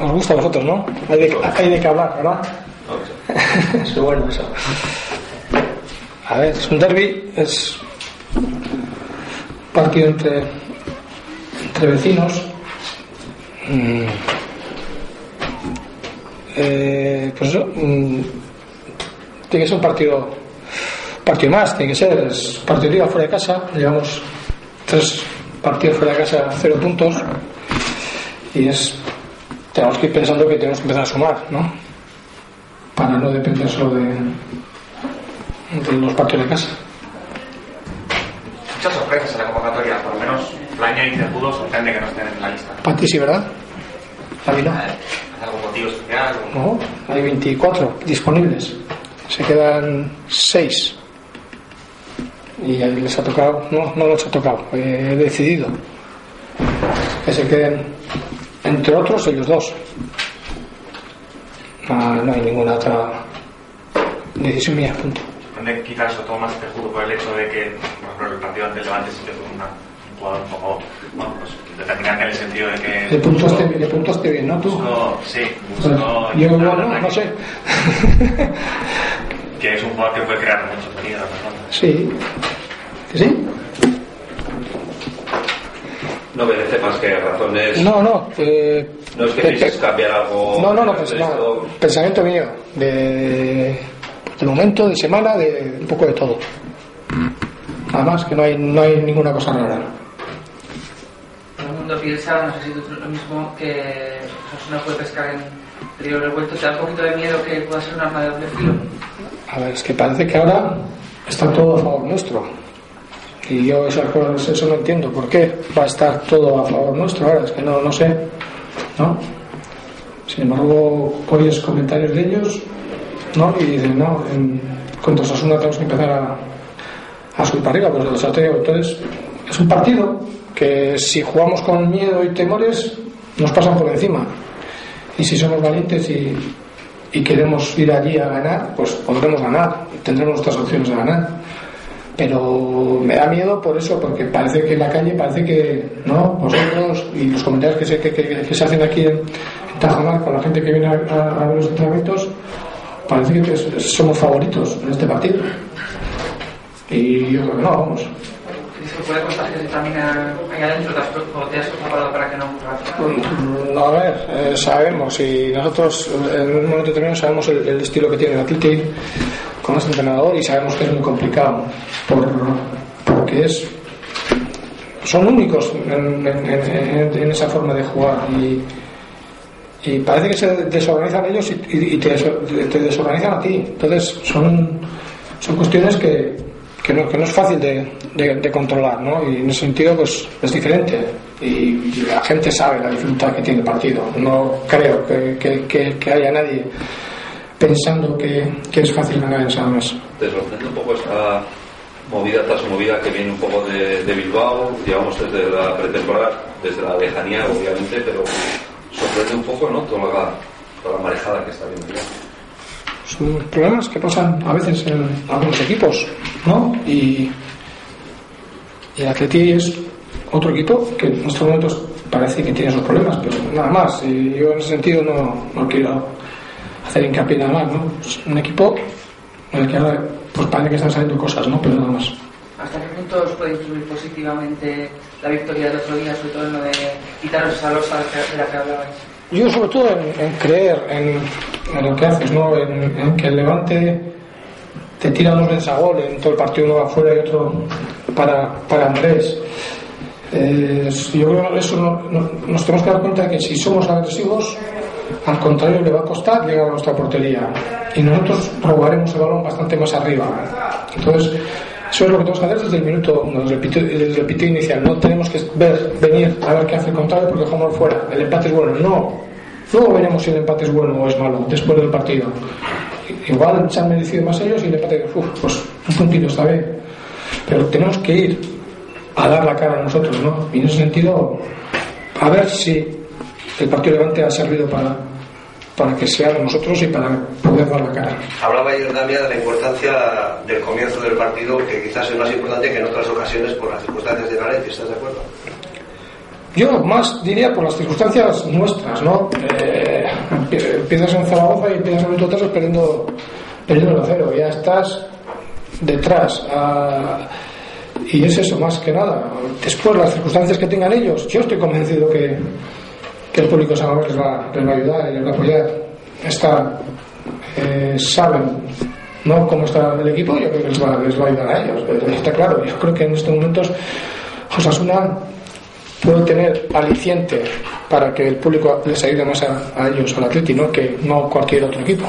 Os gusta a vosotros, ¿no? Hay de, hay de que hablar, ¿verdad? es bueno eso. A ver, es un derby, es partido entre, entre vecinos. Mm. Eh, pues eso, mm, tiene que ser un partido, partido más, tiene que ser, es partido de liga fuera de casa, llevamos tres partidos fuera de casa, cero puntos, y es, tenemos que ir pensando que tenemos que empezar a sumar, ¿no? Para no depender solo de, de los partidos de casa. Muchas sorpresas en la convocatoria, por lo menos Plaña y Cercudo sorprende que no estén en la lista. Para ti sí, ¿verdad? Para mí no. ¿Hay algún motivo especial? No, hay 24 disponibles. Se quedan 6. Y ahí les ha tocado, no, no les ha tocado, he decidido que se queden, entre otros, ellos dos. Ah, no hay ninguna otra decisión mía, punto. ¿Dónde quizás eso todo más Cercudo por el hecho de que, por ejemplo, el partido ante el Levante que fue una, un jugador un poco, bueno, pues determinante en el sentido de que... Le puntuaste, le puntuaste bien, ¿no? Tú. Buscó, sí, Pues, buscó... yo igual, verdad no, no que- sé. Que es un jugador que puede crear mucho peligro a la persona. Sí. ¿Que sí? No merece más que razones. No, no. eh, No es que pe- cambiar algo. No, no, no, pues, no, pensamiento mío, de, de momento, de semana, de un poco de todo. Nada más, que no hay, no hay ninguna cosa rara. Todo el mundo piensa, no sé si tú lo mismo, que Osasuna puede pescar en río revuelto. ¿Te da un poquito de miedo que pueda ser un arma de doble filo? A ver, es que parece que ahora está todo a favor nuestro. Y yo esas cosas, eso no entiendo. ¿Por qué va a estar todo a favor nuestro ahora? Es que no, no sé. ¿No? Sin embargo, oyes comentarios de ellos, ¿no? Y dicen, no, en, contra Osasuna tenemos que empezar a, a subir para arriba, pues los ateo. Entonces, es un partido que si jugamos con miedo y temores, nos pasan por encima. Y si somos valientes y, y queremos ir allí a ganar, pues podremos ganar, tendremos nuestras opciones de ganar. Pero me da miedo por eso, porque parece que en la calle, parece que, ¿no? Vosotros y los comentarios que se, que, que- que se hacen aquí en, Tajamar con la gente que viene a, a- a ver los entrenamientos, parece que somos favoritos en este partido. Y yo creo que no, vamos. ¿Y se puede contagiar también a- ahí adentro? ¿Te has, o te has preparado para que no? Mm, A ver, eh, sabemos y nosotros en un momento determinado sabemos el, el estilo que tiene el Atleti con este entrenador y sabemos que es muy complicado por, porque es son únicos en, en- en- en esa forma de jugar y, y parece que se desorganizan ellos y, y- te, te desorganizan a ti. Entonces son son cuestiones que, que, no, que no es fácil de, de- de controlar ¿no? y en ese sentido pues es diferente. Y, y la gente sabe la dificultad que tiene el partido. No creo que- que- que haya nadie pensando que, que es fácil ganar en San Mamés Te sorprende un poco esta movida tras movida que viene un poco de, de Bilbao, digamos desde la pretemporada, desde la lejanía obviamente, pero sorprende un poco, ¿no? Toda la, toda la marejada que está viendo. son problemas que pasan a veces en algunos equipos, ¿no? Y, y el Atleti es otro equipo que en estos momentos parece que tiene sus problemas, pero nada más. Y yo en ese sentido no, no quiero hacer hincapié nada más, ¿no? Es un equipo en el que ahora pues parece que están saliendo cosas, ¿no? Pero nada más. ¿Hasta qué punto os puede influir positivamente la victoria del otro día, sobre todo en lo de quitaros esa losa de la que hablabais? Yo sobre todo en, en creer en, en lo que haces, ¿no? En, en que el Levante te tira dos veces a gol, en todo el partido uno afuera y otro para, para Andrés. Eh, yo creo que eso no- no- nos tenemos que dar cuenta de que si somos agresivos, al contrario le va a costar llegar a nuestra portería y nosotros robaremos el balón bastante más arriba. Entonces, eso es lo que tenemos que hacer desde el minuto uno, desde el pito, inicial. No tenemos que ver, venir a ver qué hace el contrario porque jugamos fuera. El empate es bueno. No. Luego veremos si el empate es bueno o es malo después del partido. Igual se han merecido más ellos y el empate, uf, pues un puntito está bien. Pero tenemos que ir a dar la cara a nosotros, ¿no? Y en ese sentido, a ver si el partido Levante ha servido para, para que seamos nosotros y para poder dar la cara. Hablaba ayer Damia de la importancia del comienzo del partido, que quizás es más importante que en otras ocasiones por las circunstancias de Valencia. ¿Estás de acuerdo? Yo más diría por las circunstancias nuestras, ¿no? Eh, empiezas en Zaragoza y empiezas en el minuto 3 perdiendo, perdiendo el cero. Ya estás detrás. ah, y es eso, más que nada. Después, las circunstancias que tengan ellos, yo estoy convencido que, que el público Salamanca les va, les va a ayudar y les va a apoyar. Está, eh, saben ¿no? cómo está el equipo, yo creo que les va, les va a ayudar a ellos. Está claro, yo creo que en estos momentos Osasuna puede tener aliciente para que el público les ayude más a, a ellos, al Atleti, ¿no? que no cualquier otro equipo.